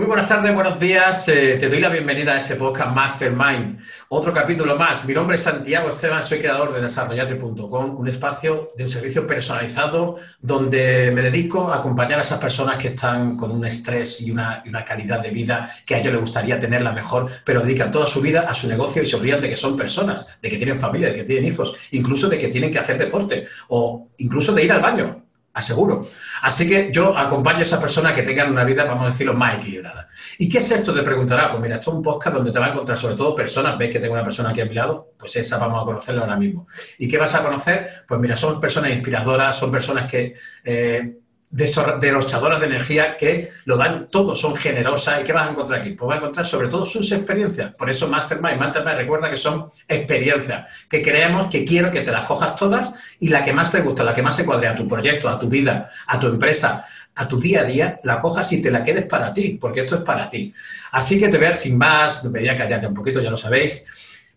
Muy buenas tardes, buenos días. Eh, te doy la bienvenida a este podcast Mastermind. Otro capítulo más. Mi nombre es Santiago Esteban, soy creador de desarrollate.com, un espacio de un servicio personalizado donde me dedico a acompañar a esas personas que están con un estrés y una, y una calidad de vida que a ellos les gustaría tenerla mejor, pero dedican toda su vida a su negocio y se olvidan de que son personas, de que tienen familia, de que tienen hijos, incluso de que tienen que hacer deporte o incluso de ir al baño aseguro. Así que yo acompaño a esa persona que tengan una vida, vamos a decirlo, más equilibrada. ¿Y qué es esto? Te preguntará. Pues mira, esto es un podcast donde te va a encontrar sobre todo personas, ves que tengo una persona aquí a mi lado, pues esa vamos a conocerla ahora mismo. ¿Y qué vas a conocer? Pues mira, son personas inspiradoras, son personas que... Eh, derrochadoras de energía que lo dan todo, son generosas. ¿Y qué vas a encontrar aquí? Pues vas a encontrar sobre todo sus experiencias. Por eso Mastermind, Mastermind recuerda que son experiencias, que creemos que quiero que te las cojas todas y la que más te gusta, la que más se cuadre a tu proyecto, a tu vida, a tu empresa, a tu día a día, la cojas y te la quedes para ti, porque esto es para ti. Así que te voy a sin más, debería callarte un poquito, ya lo sabéis.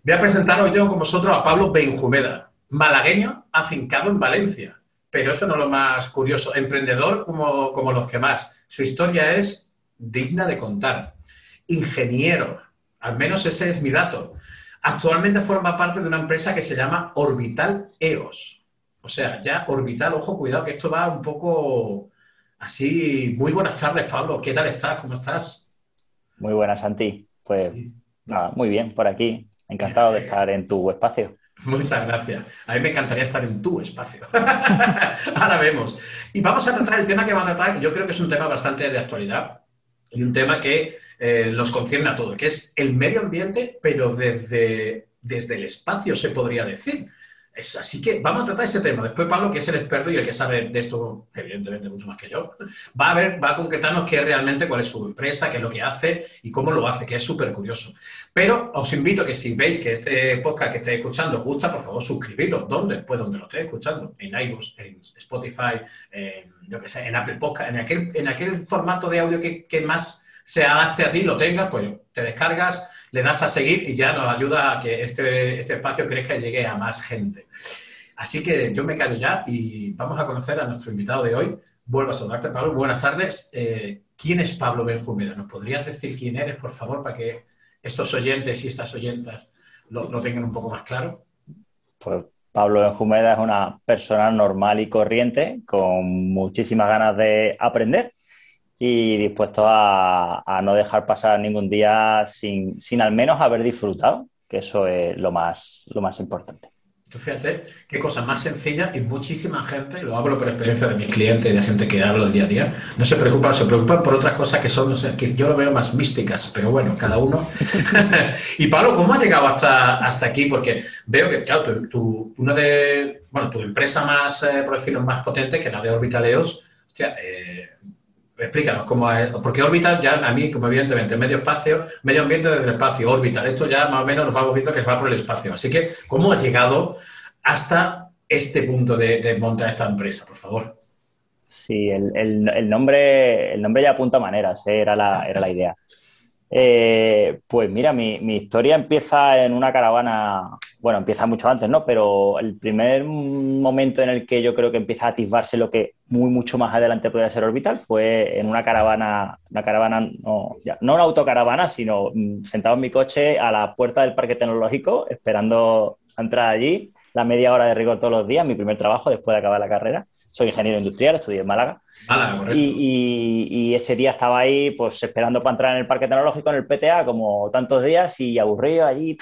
Voy a presentar hoy yo con vosotros a Pablo Benjumeda, malagueño afincado en Valencia pero eso no es lo más curioso. Emprendedor como, como los que más. Su historia es digna de contar. Ingeniero, al menos ese es mi dato. Actualmente forma parte de una empresa que se llama Orbital EOS. O sea, ya Orbital, ojo, cuidado, que esto va un poco así. Muy buenas tardes, Pablo. ¿Qué tal estás? ¿Cómo estás? Muy buenas, Santi. Pues nada, muy bien por aquí. Encantado de estar en tu espacio. Muchas gracias. A mí me encantaría estar en tu espacio. Ahora vemos. Y vamos a tratar el tema que va a tratar, yo creo que es un tema bastante de actualidad y un tema que eh, los concierne a todos, que es el medio ambiente, pero desde, desde el espacio, se podría decir así que vamos a tratar ese tema. Después Pablo, que es el experto y el que sabe de esto, evidentemente mucho más que yo, va a ver, va a concretarnos qué realmente, cuál es su empresa, qué es lo que hace y cómo lo hace, que es súper curioso. Pero os invito a que si veis que este podcast que estáis escuchando os gusta, por favor, suscribiros. ¿Dónde? Pues donde lo estéis escuchando. En iVoox, en Spotify, en, yo qué sé, en Apple Podcast, en aquel, en aquel formato de audio que, que más se adapte a ti, lo tengas, pues te descargas, le das a seguir y ya nos ayuda a que este, este espacio crezca y llegue a más gente. Así que yo me callo ya y vamos a conocer a nuestro invitado de hoy. Vuelvo a saludarte, Pablo. Buenas tardes. Eh, ¿Quién es Pablo Benjumeda? ¿Nos podrías decir quién eres, por favor, para que estos oyentes y estas oyentas lo, lo tengan un poco más claro? Pues Pablo Benjumeda es una persona normal y corriente, con muchísimas ganas de aprender y dispuesto a, no dejar pasar ningún día sin, al menos haber disfrutado, que eso es lo más, lo más importante. Fíjate qué cosa más sencilla y muchísima gente, lo hablo por experiencia de mis clientes y de gente que hablo el día a día, no se preocupan, se preocupan por otras cosas que son, no sé, que yo lo veo más místicas, pero bueno, cada uno. y Pablo, ¿cómo has llegado hasta, hasta aquí? Porque veo que, claro, tu, una de, bueno, tu empresa más, eh, por decirlo, más potente, que es la de Orbitaleos, hostia, eh, Explícanos cómo es, porque Orbital ya a mí, como evidentemente, medio espacio, medio ambiente desde el espacio, Orbital, esto ya más o menos nos vamos viendo que va por el espacio. Así que, ¿cómo ha llegado hasta este punto de, montar esta empresa, por favor? Sí, el, nombre, el nombre ya apunta maneras, ¿eh? era, la, era la idea. Eh, pues mira, mi, mi, historia empieza en una caravana bueno, empieza mucho antes, ¿no? Pero el primer momento en el que yo creo que empieza a atisbarse lo que muy, mucho más adelante podría ser orbital fue en una caravana, una caravana, no, no una autocaravana, sino mm, sentado en mi coche a la puerta del parque tecnológico, esperando entrar allí, la media hora de rigor todos los días, mi primer trabajo después de acabar la carrera. Soy ingeniero industrial, estudié en Málaga. Málaga, correcto. Y, ese día estaba ahí, pues esperando para entrar en el parque tecnológico, en el PTA, como tantos días, y aburrido allí.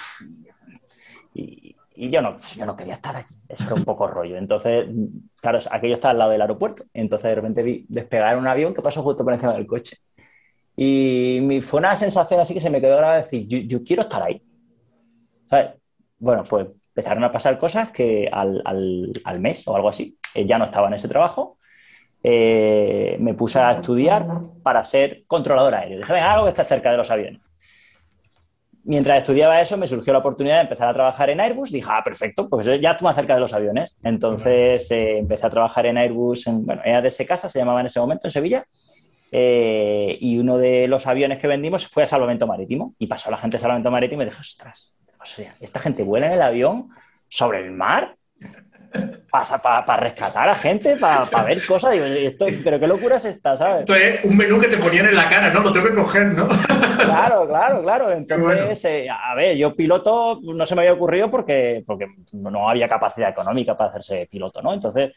Y, yo, no, yo no quería estar allí, eso era un poco rollo. Entonces, claro, aquello está al lado del aeropuerto. Entonces, de repente vi despegar un avión que pasó justo por encima del coche. Y fue una sensación así que se me quedó grabada de decir, yo, quiero estar ahí. Bueno, pues empezaron a pasar cosas que al, al, mes o algo así, eh, ya no estaba en ese trabajo. Eh, me puse a estudiar para ser controlador aéreo. Dije, venga, algo que esté cerca de los aviones mientras estudiaba eso, me surgió la oportunidad de empezar a trabajar en Airbus. Dije, ah, perfecto, pues ya tú más cerca de los aviones. Entonces eh, empecé a trabajar en Airbus, en, bueno, EADS Casa se llamaba en ese momento, en Sevilla. Eh, y uno de los aviones que vendimos fue a Salvamento Marítimo. Y pasó la gente a Salvamento Marítimo y dije, ostras, esta gente vuela en el avión sobre el mar. Para rescatar a gente, para ver cosas. esto, pero qué locura es esta, ¿sabes? Esto es un menú que te ponían en la cara, ¿no? Lo tengo que coger, ¿no? Claro, claro, claro. Entonces, eh, a ver, yo piloto no se me había ocurrido porque, porque no había capacidad económica para hacerse piloto, ¿no? Entonces,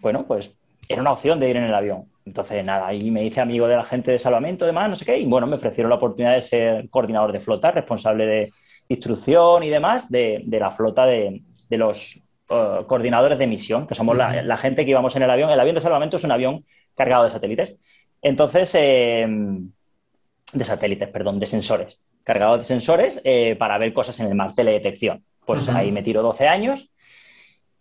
bueno, pues era una opción de ir en el avión. Entonces, nada, ahí me hice amigo de la gente de salvamento, demás, no sé qué, y bueno, me ofrecieron la oportunidad de ser coordinador de flota, responsable de instrucción y demás de, la flota de, los eh, coordinadores de misión, que somos la, gente que íbamos en el avión. El avión de salvamento es un avión cargado de satélites. Entonces, em, de satélites, perdón, de sensores, cargado de sensores eh, para ver cosas en el mar, teledetección. Pues ahí me tiro 12 años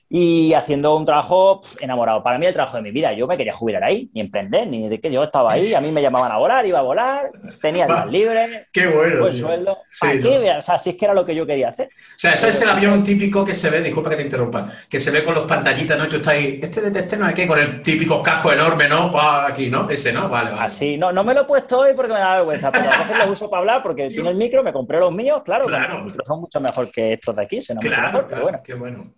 y haciendo un trabajo enamorado. Para mí el trabajo de mi vida. Yo me quería jubilar ahí, ni emprender, ni de que yo estaba ahí. A mí me llamaban a volar, iba a volar, tenía días libres, qué bueno, buen sueldo. Sí, O sea, si es que era lo que yo quería hacer. O sea, ese es el avión típico que se ve, disculpa que te interrumpa, que se ve con los pantallitas, ¿no? Tú estás ahí, este de este no hay que con el típico casco enorme, ¿no? Pa, aquí, ¿no? Ese, ¿no? Vale, vale. Así, no, no me lo he puesto hoy porque me da vergüenza, pero a veces lo uso para hablar porque tiene el micro, me compré los míos, claro, claro. los micros son mucho mejor que estos de aquí, claro, mucho mejor, pero bueno. Qué bueno.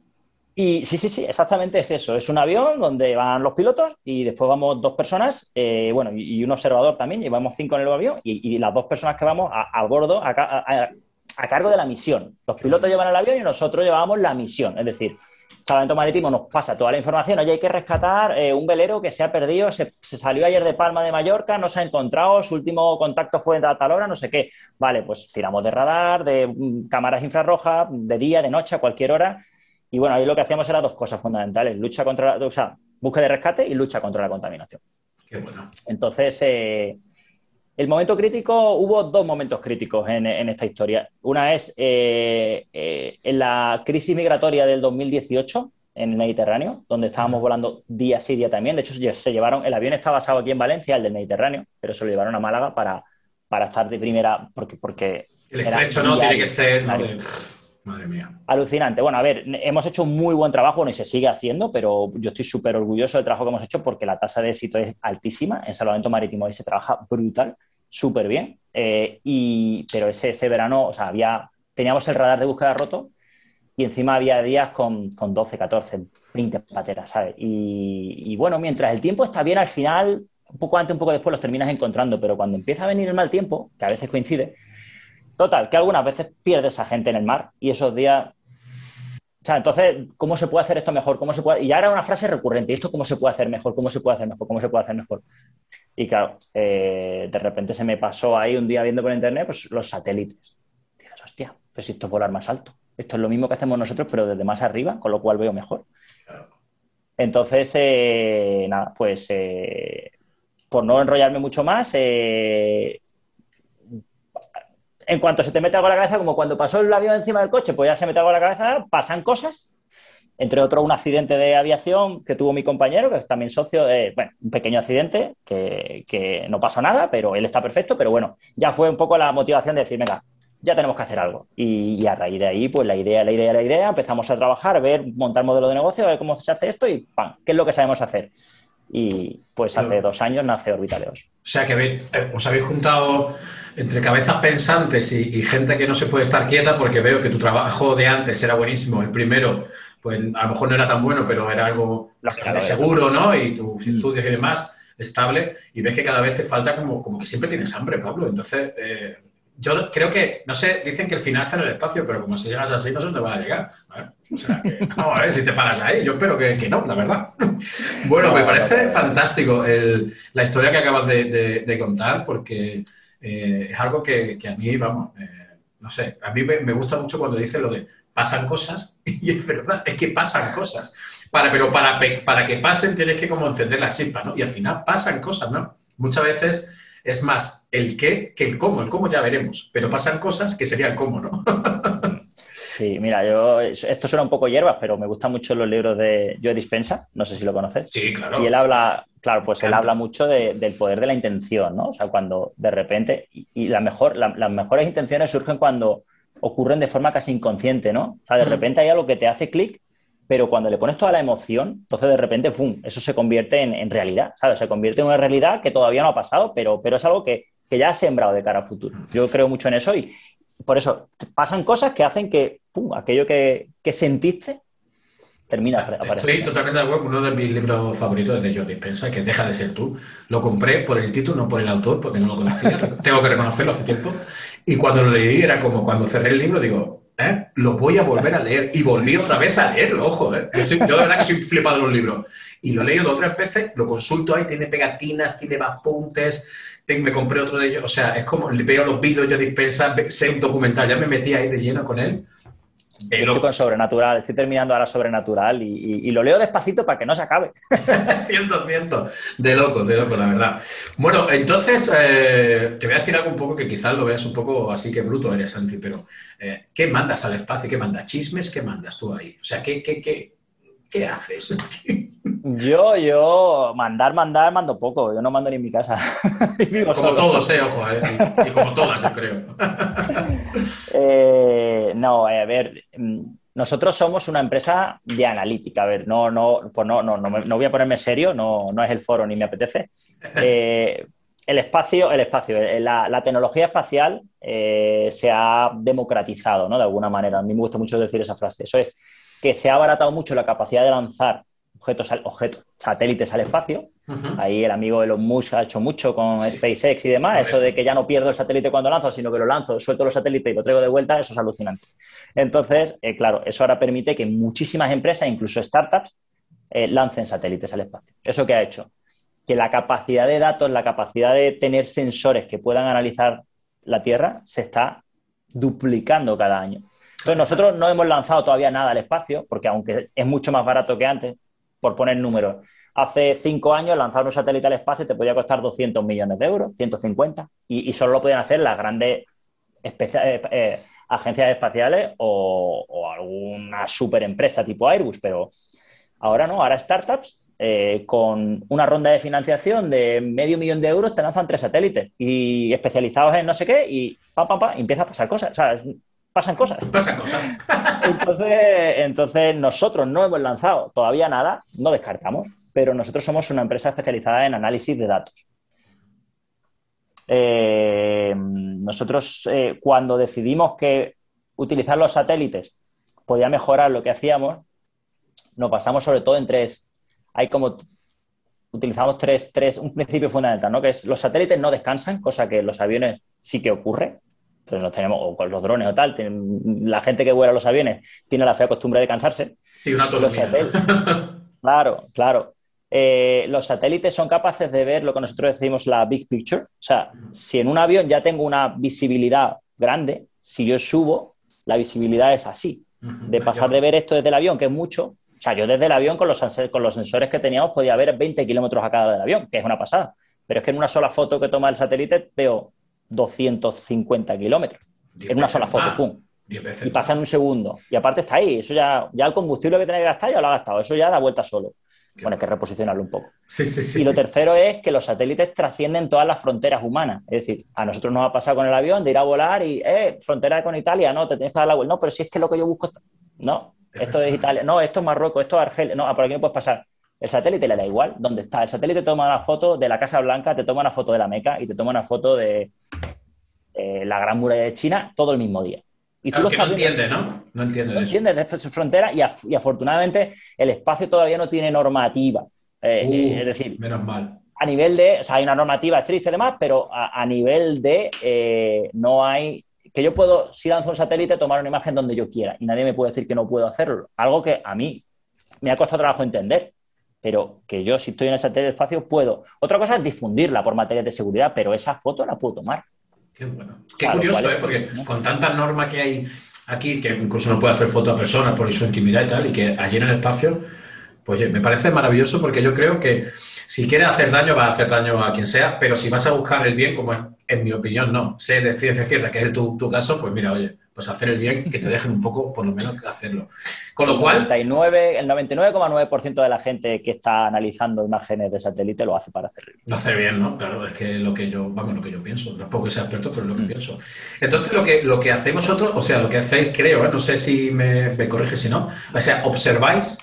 Y sí, sí, sí, exactamente es eso. Es un avión donde van los pilotos y después vamos dos personas, eh, bueno, y, un observador también, llevamos cinco en el avión y, las dos personas que vamos a, bordo a, cargo de la misión. Los pilotos llevan el avión y nosotros llevamos la misión. Es decir, Salvamento Marítimo nos pasa toda la información. Oye, hay que rescatar eh, un velero que se ha perdido, se, salió ayer de Palma de Mallorca, no se ha encontrado, su último contacto fue a tal hora, no sé qué. Vale, pues tiramos de radar, de mm, cámaras infrarrojas, de día, de noche, a cualquier hora y bueno, ahí lo que hacíamos era dos cosas fundamentales, lucha contra la, o sea, búsqueda de rescate y lucha contra la contaminación. Qué bueno. Entonces, eh, el momento crítico, hubo dos momentos críticos en, esta historia. Una es eh, eh, en la crisis migratoria del 2018 en el Mediterráneo, donde estábamos volando día sí, día también. De hecho, se llevaron, el avión está basado aquí en Valencia, el del Mediterráneo, pero se lo llevaron a Málaga para, para estar de primera, porque... porque el estrecho no tiene que ser... Madre mía. Alucinante. Bueno, a ver, hemos hecho un muy buen trabajo, bueno, y se sigue haciendo, pero yo estoy súper orgulloso del trabajo que hemos hecho porque la tasa de éxito es altísima. En salvamento marítimo ahí se trabaja brutal, súper bien. Eh, y, pero ese, ese verano, o sea, había, teníamos el radar de búsqueda roto y encima había días con, con 12, 14, 20 pateras, ¿sabes? Y, y, bueno, mientras el tiempo está bien, al final, un poco antes, un poco después los terminas encontrando, pero cuando empieza a venir el mal tiempo, que a veces coincide, Total, que algunas veces pierdes a gente en el mar y esos días. O sea, entonces, ¿cómo se puede hacer esto mejor? ¿Cómo se puede... Y era una frase recurrente. ¿Y esto cómo se puede hacer mejor? ¿Cómo se puede hacer mejor? ¿Cómo se puede hacer mejor? Y claro, eh, de repente se me pasó ahí un día viendo por internet pues, los satélites. Dices, hostia, pues esto es volar más alto. Esto es lo mismo que hacemos nosotros, pero desde más arriba, con lo cual veo mejor. Entonces, eh, nada, pues eh, por no enrollarme mucho más, en cuanto se te mete algo a la cabeza, como cuando pasó el avión encima del coche, pues ya se mete algo a la cabeza, pasan cosas. Entre otros, un accidente de aviación que tuvo mi compañero, que es también socio, bueno, un pequeño accidente que, no pasó nada, pero él está perfecto, pero bueno, ya fue un poco la motivación de decir, venga, ya tenemos que hacer algo. Y, a raíz de ahí, pues la idea, la idea, la idea, empezamos a trabajar, ver, montar modelo de negocio, ver cómo se hace esto y ¡pam! ¿Qué es lo que sabemos hacer? Y pues hace dos años nace Orbitaleos. O sea que eh, os habéis juntado entre cabezas pensantes y, gente que no se puede estar quieta porque veo que tu trabajo de antes era buenísimo. El primero, pues a lo mejor no era tan bueno, pero era algo bastante seguro, ¿no? Y tus estudios y demás, estable. Y ves que cada vez te falta como, como que siempre tienes hambre, Pablo. Entonces, eh, yo creo que, no sé, dicen que el final está en el espacio, pero como si llegas así, no sé dónde vas a llegar. O sea, vamos a ver si te paras ahí. Yo espero que, no, la verdad. Bueno, me parece fantástico la historia que acabas de contar, porque eh, es algo que, a mí, vamos, eh, no sé, a mí me, gusta mucho cuando dice lo de pasan cosas, y es verdad, es que pasan cosas. Para, pero para, para que pasen tienes que como encender la chispa, ¿no? Y al final pasan cosas, ¿no? Muchas veces es más el qué que el cómo, el cómo ya veremos, pero pasan cosas que sería el cómo, ¿no? Sí, mira, yo, esto suena un poco hierbas, pero me gustan mucho los libros de Joe Dispensa, no sé si lo conoces. Sí, claro. Y él habla, claro, pues él habla mucho del poder de la intención, ¿no? O sea, cuando de repente, y, la mejor, las mejores intenciones surgen cuando ocurren de forma casi inconsciente, ¿no? O sea, de repente hay algo que te hace clic, pero cuando le pones toda la emoción, entonces de repente, ¡fum!, eso se convierte en, realidad, ¿sabes? Se convierte en una realidad que todavía no ha pasado, pero, pero es algo que, que ya ha sembrado de cara al futuro. Yo creo mucho en eso y, por eso pasan cosas que hacen que aquello que, sentiste termina Estoy totalmente de acuerdo. Uno de mis libros favoritos de Joe Dispensa, que Deja de ser tú. Lo compré por el título, no por el autor, porque no lo conocía. Tengo que reconocerlo hace tiempo. Y cuando lo leí era como cuando cerré el libro, digo, ¿eh? lo voy a volver a leer. Y volví otra vez a leerlo, ojo. ¿eh? Yo, de verdad que soy flipado de los libros. Y lo he leído dos o tres veces, lo consulto ahí, tiene pegatinas, tiene apuntes, me compré otro de ellos. O sea, es como veo los vídeos, yo dispensa, sé un documental, ya me metí ahí de lleno con él. Estoy con Sobrenatural, estoy terminando ahora Sobrenatural y, lo leo despacito para que no se acabe. cierto, cierto. De loco, de loco, la verdad. Bueno, entonces eh, te voy a decir algo un poco que quizás lo veas un poco así que bruto eres, Santi, pero eh, ¿qué mandas al espacio? ¿Qué mandas? ¿Chismes? ¿Qué mandas tú ahí? O sea, ¿qué, qué, qué, qué haces? Yo, yo, mandar, mandar, mando poco. Yo no mando ni en mi casa. como todos, eh, ojo, eh. Y, como todas, yo creo. Eh, no, a ver, mm, nosotros somos una empresa de analítica. A ver, no, no, pues no, no, no, voy a ponerme serio, no, no es el foro ni me apetece. Eh, el espacio, el espacio, la, la tecnología espacial se ha democratizado, ¿no? De alguna manera. A mí me gusta mucho decir esa frase. Eso es que se ha abaratado mucho la capacidad de lanzar objetos, objetos satélites al espacio. Ahí el amigo Elon Musk ha hecho mucho con SpaceX y demás. Eso de que ya no pierdo el satélite cuando lanzo, sino que lo lanzo, suelto los satélites y lo traigo de vuelta, eso es alucinante. Entonces, eh, claro, eso ahora permite que muchísimas empresas, incluso startups, eh, lancen satélites al espacio. ¿Eso qué ha hecho? Que la capacidad de datos, la capacidad de tener sensores que puedan analizar la Tierra se está duplicando cada año. Entonces, nosotros no hemos lanzado todavía nada al espacio, porque aunque es mucho más barato que antes, por poner números, hace cinco años lanzar un satélite al espacio te podía costar 200 millones de euros, 150, y, solo lo podían hacer las grandes eh, eh, agencias espaciales o, alguna super empresa tipo Airbus, pero ahora no, ahora startups eh, con una ronda de financiación de medio millón de euros te lanzan tres satélites y especializados en no sé qué y pa, pa, pa, empieza a pasar cosas. O sea, pasan cosas. Pasan cosas. entonces, entonces, nosotros no hemos lanzado todavía nada, no descartamos, pero nosotros somos una empresa especializada en análisis de datos. Eh, nosotros, eh, cuando decidimos que utilizar los satélites podía mejorar lo que hacíamos, nos basamos sobre todo en tres. Hay como utilizamos tres, tres, un principio fundamental, ¿no? Que es los satélites no descansan, cosa que los aviones sí que ocurre no tenemos, o con los drones o tal, la gente que vuela los aviones tiene la fea costumbre de cansarse. Sí, una claro, claro. Eh, los satélites son capaces de ver lo que nosotros decimos la big picture. O sea, si en un avión ya tengo una visibilidad grande, si yo subo, la visibilidad es así. De pasar de ver esto desde el avión, que es mucho. O sea, yo desde el avión con los, con los sensores que teníamos podía ver 20 kilómetros a cada del avión, que es una pasada. Pero es que en una sola foto que toma el satélite veo 250 kilómetros en una sola foto, pum. Y pasa en un segundo. Y aparte está ahí. Eso ya, ya el combustible que tiene que gastar ya lo ha gastado. Eso ya da vuelta solo. bueno, hay que reposicionarlo un poco. Sí, sí, sí. Y lo tercero es que los satélites trascienden todas las fronteras humanas. Es decir, a nosotros nos ha pasado con el avión de ir a volar y, eh, frontera con Italia, no, te tienes que dar la vuelta. No, pero si es que lo que yo busco. No, esto es Italia. No, esto es Marruecos, esto es Argelia. No, por aquí no puedes pasar. El satélite le da igual dónde está. El satélite toma una foto de la Casa Blanca, te toma una foto de la Meca y te toma una foto de, eh, la Gran Muralla de China todo el mismo día. Y tú lo no entiende, ¿no? No entiende. No entiende de su frontera y, afortunadamente el espacio todavía no tiene normativa. Eh, uh, es decir, menos mal. A nivel de, o sea, hay una normativa triste y demás, pero a, nivel de eh, no hay que yo puedo, si lanzo un satélite, tomar una imagen donde yo quiera y nadie me puede decir que no puedo hacerlo. Algo que a mí me ha costado trabajo entender, pero que yo si estoy en el satélite espacio puedo. Otra cosa es difundirla por materias de seguridad, pero esa foto la puedo tomar. Qué bueno. Qué curioso, ¿eh? Porque con tanta norma que hay aquí, que incluso no puede hacer foto a personas por su intimidad y tal, y que allí en el espacio, pues me parece maravilloso porque yo creo que si quieres hacer daño, va a hacer daño a quien sea, pero si vas a buscar el bien, como es, en mi opinión, no, sé de ciencia cierta que es tu, tu caso, pues mira, oye, pues hacer el bien, que te dejen un poco, por lo menos, hacerlo. Con lo cual... el 99,9% de la gente que está analizando imágenes de satélite lo hace para hacer bien. Lo hace bien, ¿no? Claro, es que lo que yo, vamos, lo que yo pienso. No es porque sea experto, pero es lo que mm. pienso. Entonces, lo que, lo que hacemos nosotros, o sea, lo que hacéis, creo, ¿eh? no sé si me, me corrige si no, o sea, observáis,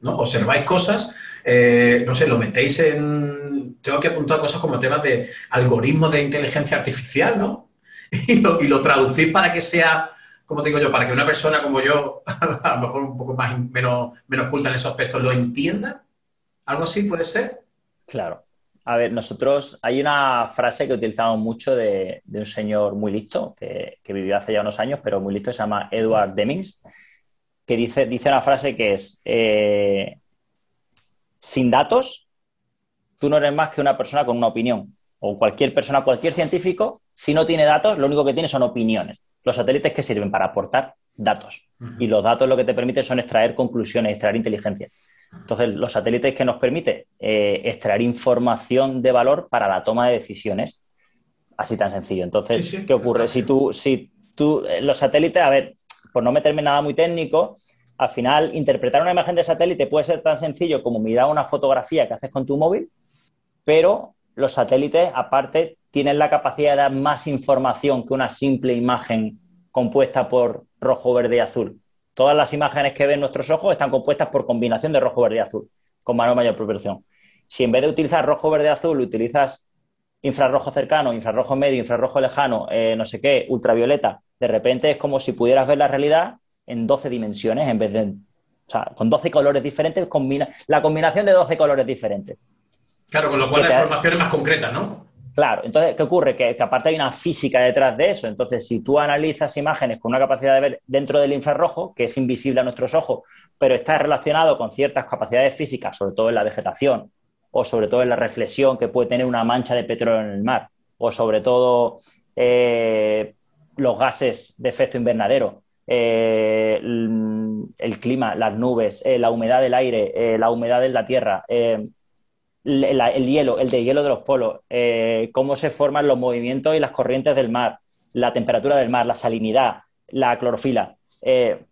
¿no? Observáis cosas, eh, no sé, lo metéis en... Tengo que apuntar cosas como temas de algoritmos de inteligencia artificial, ¿no? y lo, traducís para que sea como te digo yo, para que una persona como yo, a lo mejor un poco más menos, menos culta en esos aspectos, lo entienda? ¿Algo así puede ser? Claro. A ver, nosotros hay una frase que utilizamos mucho de, un señor muy listo, que, vivió hace ya unos años, pero muy listo, se llama Edward Demings, que dice, dice una frase que es, eh, sin datos, tú no eres más que una persona con una opinión. O cualquier persona, cualquier científico, si no tiene datos, lo único que tiene son opiniones. Los satélites que sirven para aportar datos. Y los datos lo que te permiten son extraer conclusiones, extraer inteligencia. Entonces, los satélites que nos permiten eh, extraer información de valor para la toma de decisiones. Así tan sencillo. Entonces, ¿qué ocurre? Si tú, si tú, eh, los satélites, a ver, por no meterme nada muy técnico, al final interpretar una imagen de satélite puede ser tan sencillo como mirar una fotografía que haces con tu móvil, pero los satélites, aparte, tienen la capacidad de dar más información que una simple imagen compuesta por rojo, verde y azul. Todas las imágenes que ven nuestros ojos están compuestas por combinación de rojo, verde y azul, con mayor mayor proporción. Si en vez de utilizar rojo, verde y azul, utilizas infrarrojo cercano, infrarrojo medio, infrarrojo lejano, eh, no sé qué, ultravioleta, de repente es como si pudieras ver la realidad en 12 dimensiones en vez de... Con 12 colores diferentes, combina, la combinación de 12 colores diferentes. Claro, con lo cual la información es más concreta, ¿no? Claro, entonces, ¿qué ocurre? Que, aparte hay una física detrás de eso. Entonces, si tú analizas imágenes con una capacidad de ver dentro del infrarrojo, que es invisible a nuestros ojos, pero está relacionado con ciertas capacidades físicas, sobre todo en la vegetación, o sobre todo en la reflexión que puede tener una mancha de petróleo en el mar, o sobre todo eh, los gases de efecto invernadero, eh, el, clima, las nubes, eh, la humedad del aire, la humedad de la tierra el, hielo, el de hielo de los polos, eh, cómo se forman los movimientos y las corrientes del mar, la temperatura del mar, la salinidad, la clorofila. Eh,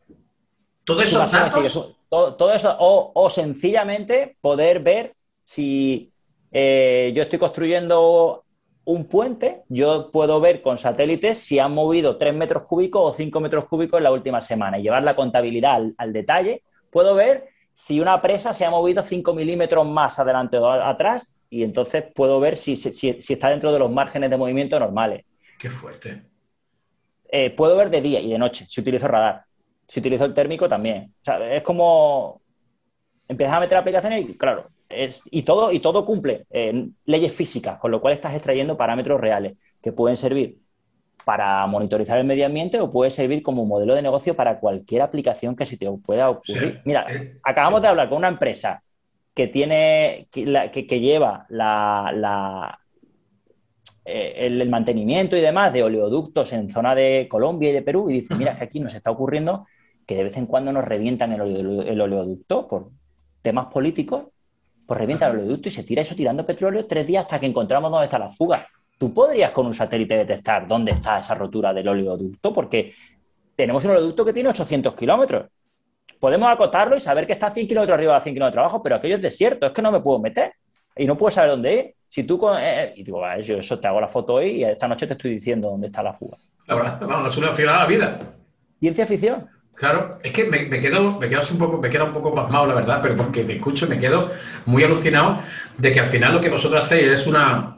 todo eso todo, eso, o, sencillamente poder ver si eh, yo estoy construyendo un puente, yo puedo ver con satélites si han movido 3 metros cúbicos o 5 metros cúbicos en la última semana y llevar la contabilidad al detalle. Puedo ver si una presa se ha movido 5 milímetros más adelante o atrás y entonces puedo ver si, está dentro de los márgenes de movimiento normales. Qué fuerte. Eh, puedo ver de día y de noche si utilizo radar. Si utilizo el térmico también. es como empiezas a meter aplicaciones y claro, es, y, todo, y todo cumple eh, leyes físicas, con lo cual estás extrayendo parámetros reales que pueden servir para monitorizar el medio ambiente o puede servir como modelo de negocio para cualquier aplicación que se te pueda ocurrir. Mira, eh, acabamos de hablar con una empresa que tiene, que, lleva la, eh, el, mantenimiento y demás de oleoductos en zona de Colombia y de Perú y dice, mira, que aquí nos está ocurriendo que de vez en cuando nos revientan el, oleoducto por temas políticos, pues revienta el oleoducto y se tira eso tirando petróleo tres días hasta que encontramos dónde está la fuga tú podrías con un satélite detectar dónde está esa rotura del oleoducto, porque tenemos un oleoducto que tiene 800 kilómetros. Podemos acotarlo y saber que está 100 kilómetros arriba, 100 kilómetros abajo, pero aquello es desierto, es que no me puedo meter y no puedo saber dónde ir. Si tú con, eh, eh", y digo, yo eso te hago la foto hoy y esta noche te estoy diciendo dónde está la fuga. La verdad, vamos, es una opción a la vida. Ciencia ficción. Claro, es que me, quedo, me quedo un poco, me queda un poco pasmado, la verdad, pero porque te escucho me quedo muy alucinado de que al final lo que vosotros hacéis es una,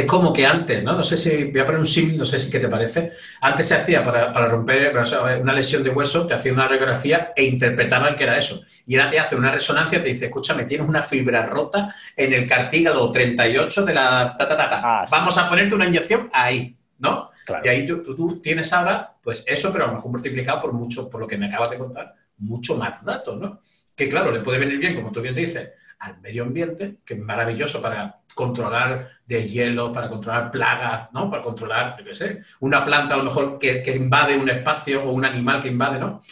es como que antes, ¿no? No sé si, voy a poner un sim, no sé si qué te parece. Antes se hacía para, romper una lesión de hueso, te hacía una radiografía e interpretaban que era eso. Y ahora te hace una resonancia te dice, escúchame, tienes una fibra rota en el cartílago 38 de la ta, ta, ta, ah, Vamos a ponerte una inyección ahí, ¿no? Y ahí tú, tú, tienes ahora, pues eso, pero a lo mejor multiplicado por mucho, por lo que me acabas de contar, mucho más datos, ¿no? Que claro, le puede venir bien, como tú bien dices, al medio ambiente, que es maravilloso para controlar de hielo, para controlar plagas, ¿no? Para controlar, yo qué sé, una planta a lo mejor que, invade un espacio o un animal que invade, ¿no?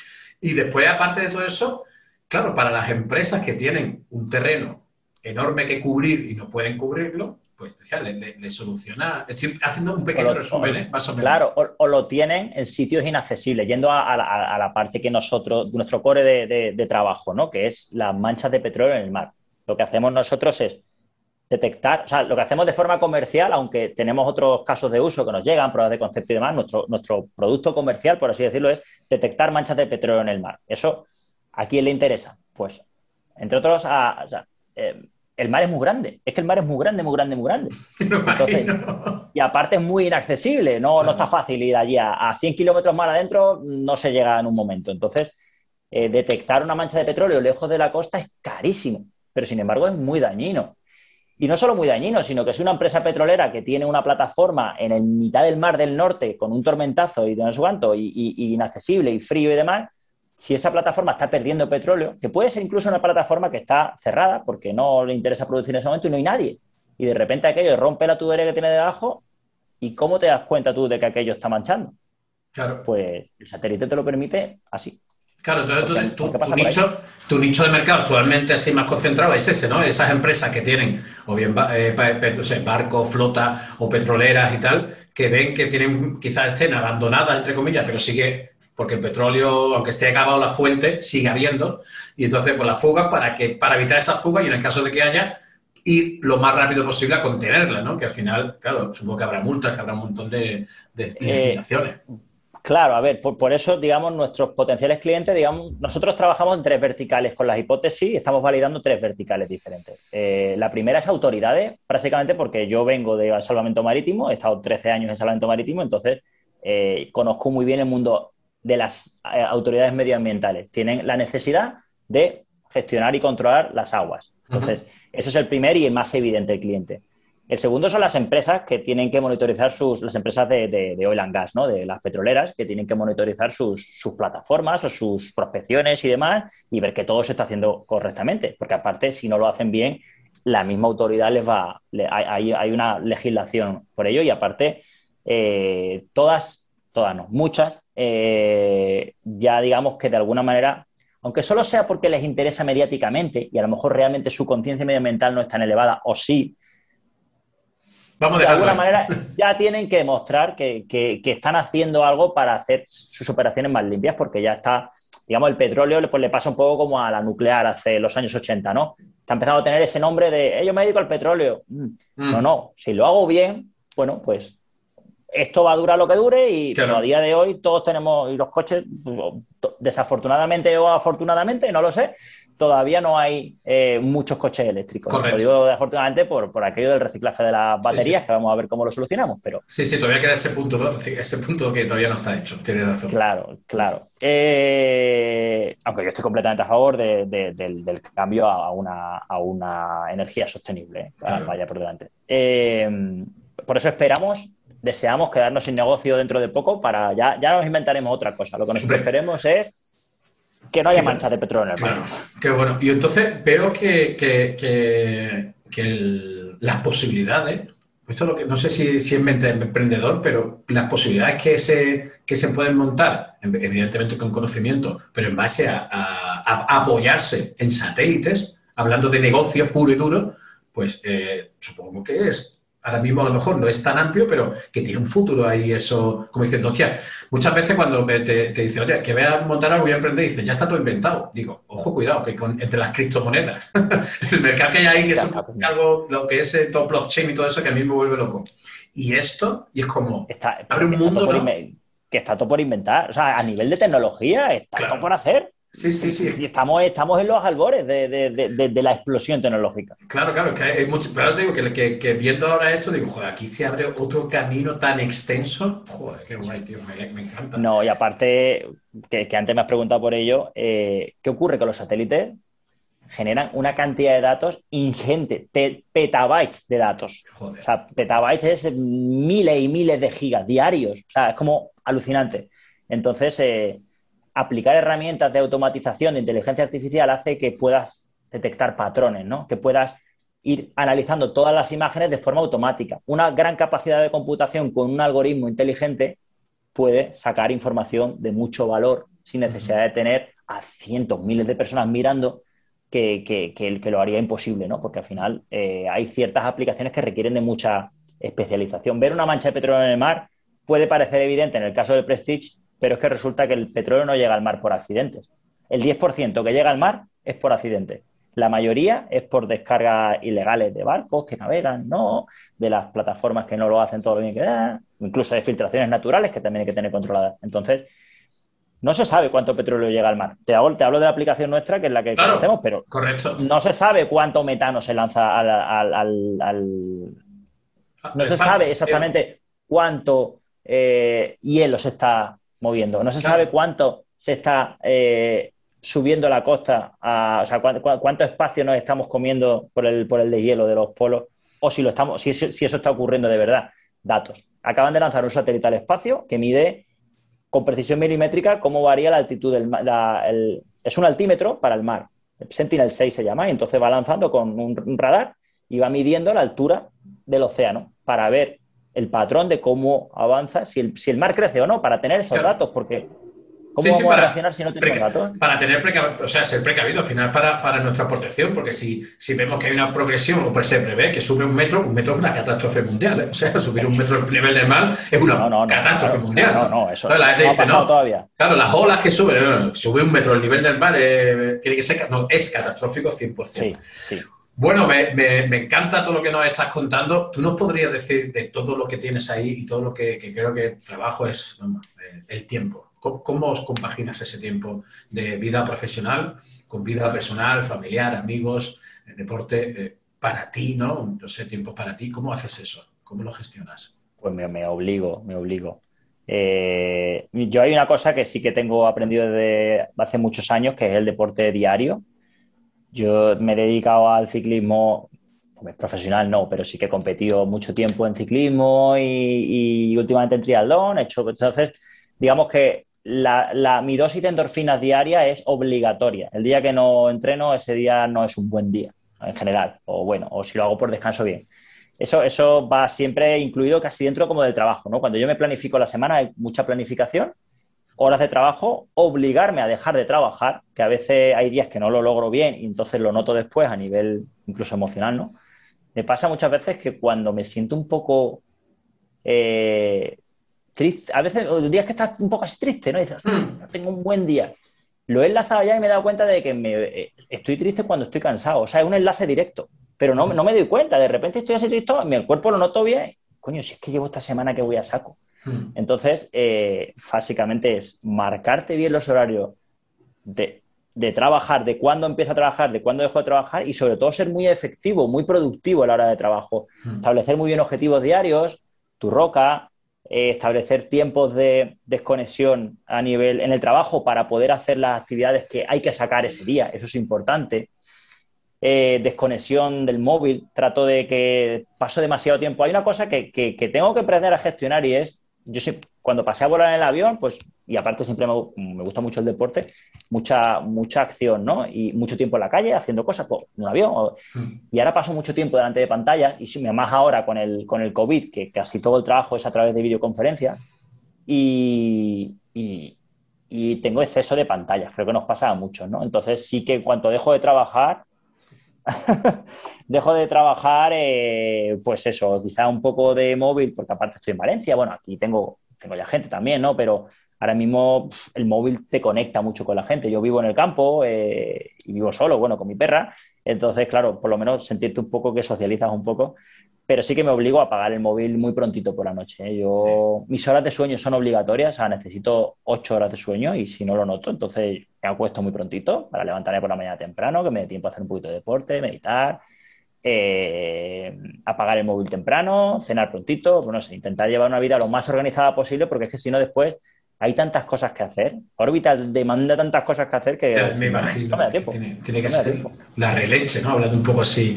Y después, aparte de todo eso, claro, para las empresas que tienen un terreno enorme que cubrir y no pueden cubrirlo, pues ya le, soluciona. Estoy haciendo un pequeño resumen, ¿eh? más o menos. Claro, o, lo tienen en sitios inaccesibles, yendo a, la, parte que nosotros, nuestro core de, de, trabajo, ¿no? Que es las manchas de petróleo en el mar. Lo que hacemos nosotros es detectar, o sea, lo que hacemos de forma comercial, aunque tenemos otros casos de uso que nos llegan, pruebas de concepto y demás, nuestro, nuestro producto comercial, por así decirlo, es detectar manchas de petróleo en el mar. Eso, ¿a quién le interesa? Pues, entre otros, a, eh, el mar es muy grande. Es que el mar es muy grande, muy grande, muy grande. y y aparte es muy inaccesible, no, no está fácil ir allí. A, 100 kilómetros más adentro no se llega en un momento. Entonces, eh, detectar una mancha de petróleo lejos de la costa es carísimo, pero sin embargo es muy dañino. Y no solo muy dañino, sino que es una empresa petrolera que tiene una plataforma en el mitad del mar del norte con un tormentazo y de no sé cuánto, y, inaccesible y frío y demás. Si esa plataforma está perdiendo petróleo, que puede ser incluso una plataforma que está cerrada porque no le interesa producir en ese momento y no hay nadie, y de repente aquello rompe la tubería que tiene debajo, ¿y cómo te das cuenta tú de que aquello está manchando? Claro. Pues el satélite te lo permite así. Claro, entonces tu, nicho, tu, nicho, de mercado actualmente así más concentrado es ese, ¿no? Esas empresas que tienen o bien eh, barcos, flota o petroleras y tal, que ven que tienen, quizás estén abandonadas, entre comillas, pero sigue, porque el petróleo, aunque esté acabado la fuente, sigue habiendo. Y entonces, pues la fuga para, que, para evitar esa fuga y en el caso de que haya, ir lo más rápido posible a contenerla, ¿no? Que al final, claro, supongo que habrá multas, que habrá un montón de, de eh, Claro, a ver, por, eso, digamos, nuestros potenciales clientes, digamos, nosotros trabajamos en tres verticales con las hipótesis y estamos validando tres verticales diferentes. Eh, la primera es autoridades, básicamente porque yo vengo de salvamento marítimo, he estado 13 años en salvamento marítimo, entonces eh, conozco muy bien el mundo de las eh, autoridades medioambientales. Tienen la necesidad de gestionar y controlar las aguas. Entonces, ese es el primer y el más evidente cliente. El segundo son las empresas que tienen que monitorizar sus, las empresas de, de, oil and gas, ¿no? de las petroleras, que tienen que monitorizar sus, plataformas o sus prospecciones y demás y ver que todo se está haciendo correctamente, porque aparte, si no lo hacen bien, la misma autoridad les va, hay, hay, una legislación por ello y aparte, eh, todas, todas no, muchas, eh, ya digamos que de alguna manera aunque solo sea porque les interesa mediáticamente y a lo mejor realmente su conciencia medioambiental no es tan elevada, o sí, de alguna manera ya tienen que demostrar que, están haciendo algo para hacer sus operaciones más limpias, porque ya está, digamos, el petróleo pues, le pasa un poco como a la nuclear hace los años 80, ¿no? Está empezando a tener ese nombre de, eh, yo me dedico al petróleo. Mm. Mm. No, no, si lo hago bien, bueno, pues esto va a durar lo que dure y pero a día de hoy todos tenemos, y los coches, desafortunadamente o afortunadamente, no lo sé, todavía no hay eh, muchos coches eléctricos. Lo digo afortunadamente por, por, aquello del reciclaje de las baterías, que vamos a ver cómo lo solucionamos. Pero... Sí, sí, todavía queda ese punto, ¿no? ese punto que todavía no está hecho. Tienes razón. Claro, claro. Eh, aunque yo estoy completamente a favor del, cambio a una, a una energía sostenible, ¿eh? vaya por delante. por eso esperamos deseamos quedarnos sin negocio dentro de poco para ya, ya nos inventaremos otra cosa. Lo que nosotros esperemos es que no haya manchas de petróleo en el mar. qué bueno. Y entonces veo que, las posibilidades, esto lo que no sé si, si es emprendedor, pero las posibilidades que se, que se pueden montar, evidentemente con conocimiento, pero en base a, apoyarse en satélites, hablando de negocio puro y duro, pues eh, supongo que es ahora mismo a lo mejor no es tan amplio, pero que tiene un futuro ahí eso, como diciendo, hostia, muchas veces cuando te, te dicen, oye, que voy a montar algo, voy a emprender, dice, ya está todo inventado. Digo, ojo, cuidado, que con, entre las criptomonedas, el mercado que hay ahí, que es algo, lo que es eh, todo blockchain y todo eso, que a mí me vuelve loco. Y esto, y es como, está, abre un mundo, Que está todo por inventar, o sea, a nivel de tecnología, está todo por hacer. Sí, sí, sí. estamos, estamos en los albores de, la explosión tecnológica. Claro, claro, que hay mucho, pero te digo que, que, viendo ahora esto, digo, joder, aquí se abre otro camino tan extenso. Joder, qué guay, tío, me, encanta. No, y aparte, que, antes me has preguntado por ello, eh, ¿qué ocurre con los satélites? Generan una cantidad de datos ingente, petabytes de datos. Joder. O sea, petabytes es miles y miles de gigas diarios. O sea, es como alucinante. Entonces, eh, aplicar herramientas de automatización de inteligencia artificial hace que puedas detectar patrones, ¿no? Que puedas ir analizando todas las imágenes de forma automática. Una gran capacidad de computación con un algoritmo inteligente puede sacar información de mucho valor sin necesidad de tener a cientos, miles de personas mirando que, que, lo haría imposible, ¿no? Porque al final eh, hay ciertas aplicaciones que requieren de mucha especialización. Ver una mancha de petróleo en el mar puede parecer evidente en el caso del Prestige, pero es que resulta que el petróleo no llega al mar por accidentes. El 10% que llega al mar es por accidente. La mayoría es por descargas ilegales de barcos que navegan, no, de las plataformas que no lo hacen todo lo bien que da, incluso de filtraciones naturales que también hay que tener controladas. Entonces, no se sabe cuánto petróleo llega al mar. Te hablo, te hablo de la aplicación nuestra, que es la que conocemos, pero correcto. no se sabe cuánto metano se lanza al, No se sabe exactamente cuánto eh, hielo se está moviendo, no se sabe cuánto se está eh, subiendo la costa, o sea, cuánto, espacio nos estamos comiendo por el, por el deshielo de los polos, o si, lo estamos, si, si eso está ocurriendo de verdad. Datos. Acaban de lanzar un satélite al espacio que mide con precisión milimétrica cómo varía la altitud del mar. es un altímetro para el mar. Sentinel 6 se llama, y entonces va lanzando con un radar y va midiendo la altura del océano para ver el patrón de cómo avanza, si el, si el mar crece o no, para tener esos datos, porque ¿Cómo vamos a reaccionar si no tenemos datos? Para tener o sea, ser precavido al final para, para, nuestra protección, porque si, si vemos que hay una progresión, o se prevé que sube un metro, un metro es una catástrofe mundial. ¿eh? O sea, subir un metro el nivel del mar es una catástrofe mundial. No, no, eso no, ha pasado todavía. Claro, las olas que suben, sube un metro el nivel del mar, eh, tiene que ser, no, es catastrófico 100%. Sí, sí. Bueno, me, encanta todo lo que nos estás contando. ¿Tú nos podrías decir de todo lo que tienes ahí y todo lo que, creo que trabajo es el tiempo? ¿Cómo, os compaginas ese tiempo de vida profesional con vida personal, familiar, amigos, deporte, eh, para ti, ¿no? No sé, tiempo para ti. ¿Cómo haces eso? ¿Cómo lo gestionas? Pues me, obligo, me obligo. Eh, yo hay una cosa que sí que tengo aprendido desde hace muchos años, que es el deporte diario. Yo me he dedicado al ciclismo profesional, no, pero sí que he competido mucho tiempo en ciclismo y, últimamente en triatlón. He hecho, entonces, digamos que la, mi dosis de endorfinas diaria es obligatoria. El día que no entreno, ese día no es un buen día en general, o bueno, o si lo hago por descanso bien. Eso, eso va siempre incluido casi dentro como del trabajo, ¿no? Cuando yo me planifico la semana hay mucha planificación horas de trabajo, obligarme a dejar de trabajar, que a veces hay días que no lo logro bien y entonces lo noto después a nivel incluso emocional, ¿no? Me pasa muchas veces que cuando me siento un poco eh, triste, a veces días que estás un poco así triste, ¿no? Y dices, mm. tengo un buen día. Lo he enlazado ya y me he dado cuenta de que me, eh, estoy triste cuando estoy cansado. O sea, es un enlace directo, pero no, no me doy cuenta. De repente estoy así triste, mi cuerpo lo noto bien. Coño, si es que llevo esta semana que voy a saco. Mm. Entonces, eh, básicamente es marcarte bien los horarios de, trabajar, de cuándo empiezo a trabajar, de cuándo dejo de trabajar y sobre todo ser muy efectivo, muy productivo a la hora de trabajo. Mm. Establecer muy bien objetivos diarios, tu roca, eh, establecer tiempos de desconexión a nivel en el trabajo para poder hacer las actividades que hay que sacar ese día, eso es importante. Eh, desconexión del móvil, trato de que paso demasiado tiempo. Hay una cosa que, que, que tengo que aprender a gestionar y es yo sí, cuando pasé a volar en el avión, pues, y aparte siempre me, gusta mucho el deporte, mucha, mucha acción, ¿no? Y mucho tiempo en la calle haciendo cosas, pues, en un avión. Mm. Y ahora paso mucho tiempo delante de pantallas, y más ahora con el, con el COVID, que casi todo el trabajo es a través de videoconferencia, y, y, tengo exceso de pantallas, creo que nos pasa a muchos, ¿no? Entonces sí que en cuanto dejo de trabajar, dejo de trabajar, eh, pues eso, quizá un poco de móvil, porque aparte estoy en Valencia, bueno, aquí tengo, tengo ya gente también, ¿no? Pero ahora mismo el móvil te conecta mucho con la gente. Yo vivo en el campo eh, y vivo solo, bueno, con mi perra, entonces, claro, por lo menos sentirte un poco que socializas un poco, pero sí que me obligo a apagar el móvil muy prontito por la noche. ¿eh? Yo, mis horas de sueño son obligatorias, o sea, necesito ocho horas de sueño y si no lo noto, entonces me acuesto muy prontito para levantarme por la mañana temprano, que me dé tiempo a hacer un poquito de deporte, meditar, eh, apagar el móvil temprano, cenar prontito, bueno, intentar llevar una vida lo más organizada posible, porque es que si no después hay tantas cosas que hacer. Orbital demanda tantas cosas que hacer que me imagino. No me da tiempo. Tiene, que ser la releche, ¿no? Hablando un poco así.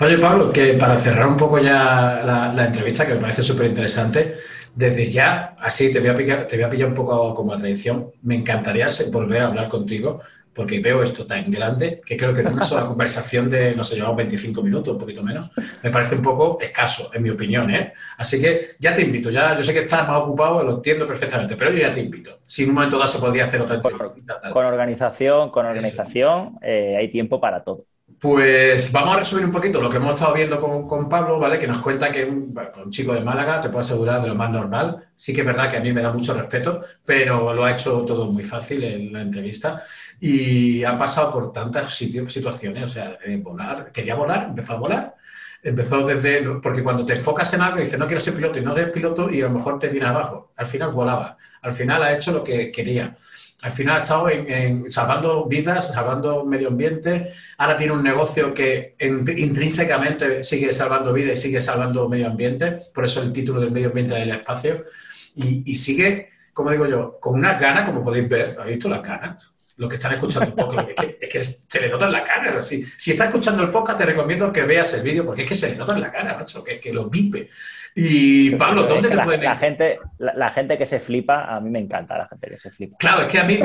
Oye, Pablo, que para cerrar un poco ya la, entrevista, que me parece súper interesante, desde ya, así te voy, a pillar, te voy a pillar un poco como a tradición, me encantaría volver a hablar contigo porque veo esto tan grande que creo que en una sola conversación de, no sé, llevamos 25 minutos, un poquito menos, me parece un poco escaso, en mi opinión, ¿eh? Así que ya te invito, ya yo sé que estás más ocupado, lo entiendo perfectamente, pero yo ya te invito. Si en un momento dado se podría hacer otra entrevista. Con, organización, con organización, eh, hay tiempo para todo. Pues vamos a resumir un poquito lo que hemos estado viendo con, Pablo, ¿vale? Que nos cuenta que un, chico de Málaga, te puedo asegurar, de lo más normal. Sí que es verdad que a mí me da mucho respeto, pero lo ha hecho todo muy fácil en la entrevista. Y ha pasado por tantas situaciones, o sea, volar, quería volar, empezó a volar. Empezó desde, porque cuando te enfocas en algo y dices, no quiero ser piloto y no eres piloto y a lo mejor te viene abajo. Al final volaba. Al final ha hecho lo que quería al final ha estado salvando vidas, salvando medio ambiente. Ahora tiene un negocio que intrínsecamente sigue salvando vidas y sigue salvando medio ambiente. Por eso el título del medio ambiente del espacio. Y, sigue, como digo yo, con una ganas, como podéis ver. ¿Habéis visto las ganas? Los que están escuchando el podcast, es que, se le nota en la cara. Si, si estás escuchando el podcast, te recomiendo que veas el vídeo porque es que se le nota en la cara, macho, que, que lo vipe. Y Pablo, ¿dónde te la, pueden la gente, la, gente que se flipa, a mí me encanta la gente que se flipa. Claro, es que a mí,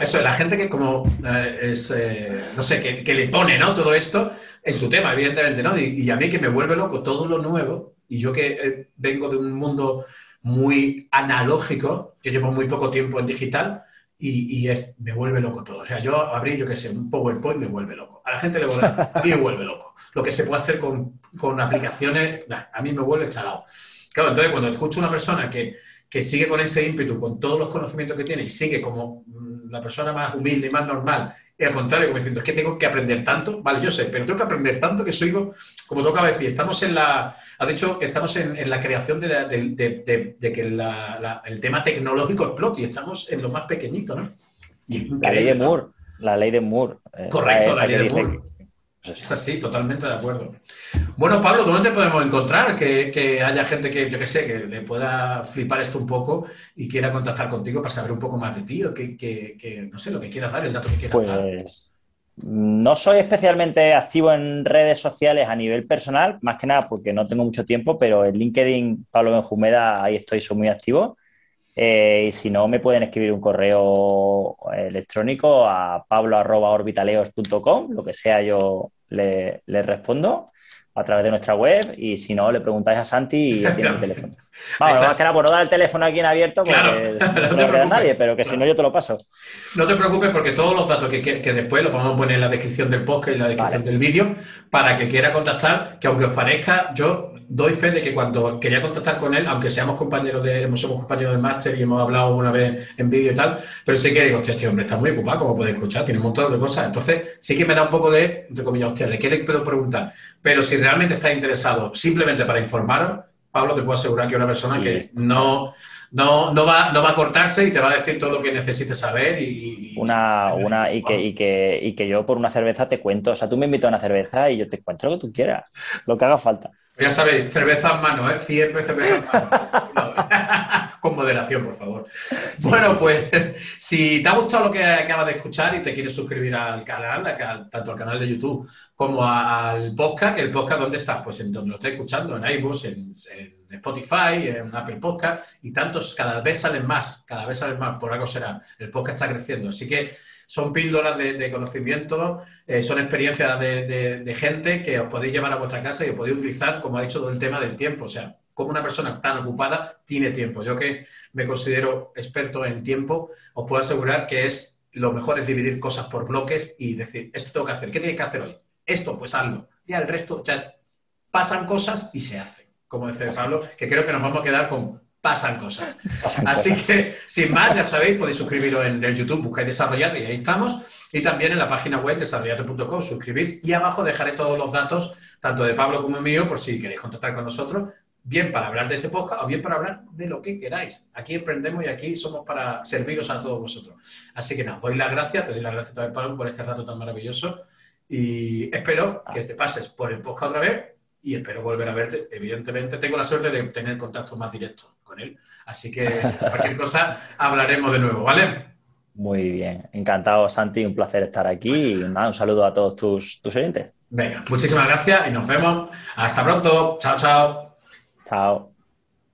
eso, la gente que como eh, es, eh, no sé, que, le pone, ¿no? Todo esto en su tema, evidentemente, ¿no? Y, a mí que me vuelve loco todo lo nuevo, y yo que eh, vengo de un mundo muy analógico, que llevo muy poco tiempo en digital, y, me vuelve loco todo. O sea, yo abrí, yo qué sé, un PowerPoint me vuelve loco. A la gente le vuelve, a mí me vuelve loco. Lo que se puede hacer con, con aplicaciones, a mí me vuelve chalado. Claro, entonces cuando escucho a una persona que, que sigue con ese ímpetu, con todos los conocimientos que tiene y sigue como la persona más humilde y más normal, y al contrario, como diciendo, es que tengo que aprender tanto, vale, yo sé, pero tengo que aprender tanto que soy, como toca decir, estamos en la, ha dicho que estamos en, en la creación de, de, de, que la, el tema tecnológico explote y estamos en lo más pequeñito, ¿no? la ley de Moore, la ley de Moore. Correcto, la ley de Moore. Es así, totalmente de acuerdo. Bueno, Pablo, ¿dónde te podemos encontrar? Que, haya gente que, yo que sé, que le pueda flipar esto un poco y quiera contactar contigo para saber un poco más de ti o que, no sé, lo que quieras dar, el dato que quieras dar. Pues no soy especialmente activo en redes sociales a nivel personal, más que nada porque no tengo mucho tiempo, pero en LinkedIn, Pablo Benjumeda, ahí estoy, soy muy activo. Eh, y si no, me pueden escribir un correo electrónico a pablo.orbitaleos.com, lo que sea, yo le, respondo a través de nuestra web y si no, le preguntáis a Santi y tiene el teléfono. Vamos, más que nada por no dar el teléfono aquí en abierto porque no, te queda nadie, pero que si no, yo te lo paso. No te preocupes porque todos los datos que, después los vamos a poner en la descripción del podcast y en la descripción del vídeo para que quiera contactar, que aunque os parezca, yo doy fe de que cuando quería contactar con él, aunque seamos compañeros de, somos compañeros de máster y hemos hablado una vez en vídeo y tal, pero sí que digo, hostia, este hombre está muy ocupado, como podéis escuchar, tiene un montón de cosas. Entonces, sí que me da un poco de, entre comillas, hostia, le quiere puedo preguntar. Pero si realmente está interesado simplemente para informaros, Pablo, te puedo asegurar que es una persona que no, no, no, va, no va a cortarse y te va a decir todo lo que necesites saber y, una, una y que, y, que, y que yo por una cerveza te cuento, o sea, tú me invitas a una cerveza y yo te cuento lo que tú quieras, lo que haga falta. Ya sabéis, cerveza en mano, ¿eh? Siempre cerveza en mano. Con moderación, por favor. Bueno, pues si te ha gustado lo que acabas de escuchar y te quieres suscribir al canal, tanto al canal de YouTube como al podcast, el podcast, ¿dónde estás? Pues en donde lo estés escuchando, en iVoox, en, en, Spotify, en Apple Podcast, y tantos, cada vez salen más, cada vez salen más, por algo será. El podcast está creciendo. Así que son píldoras de, conocimiento, eh, son experiencias de, gente que os podéis llevar a vuestra casa y os podéis utilizar, como ha dicho, todo el tema del tiempo. O sea, como una persona tan ocupada tiene tiempo. Yo que me considero experto en tiempo, os puedo asegurar que es lo mejor es dividir cosas por bloques y decir, esto tengo que hacer, ¿qué tiene que hacer hoy? Esto, pues hazlo. Ya el resto, ya pasan cosas y se hacen. Como dice Pablo, que creo que nos vamos a quedar con pasan cosas. Así que, sin más, ya sabéis, podéis suscribiros en el YouTube, buscáis Desarrollate y ahí estamos. Y también en la página web desarrollate.com, suscribís y abajo dejaré todos los datos, tanto de Pablo como mío, por si queréis contactar con nosotros, bien para hablar de este podcast o bien para hablar de lo que queráis. Aquí emprendemos y aquí somos para serviros a todos vosotros. Así que nada, doy las gracias, te doy las gracias también, Pablo, por este rato tan maravilloso y espero que te pases por el podcast otra vez y espero volver a verte. Evidentemente, tengo la suerte de tener contacto más directo con él. Así que cualquier cosa hablaremos de nuevo, ¿vale? Muy bien. Encantado, Santi. Un placer estar aquí. Y un saludo a todos tus, tus oyentes. Venga, muchísimas gracias y nos vemos. Hasta pronto. Chao, chao. Chao.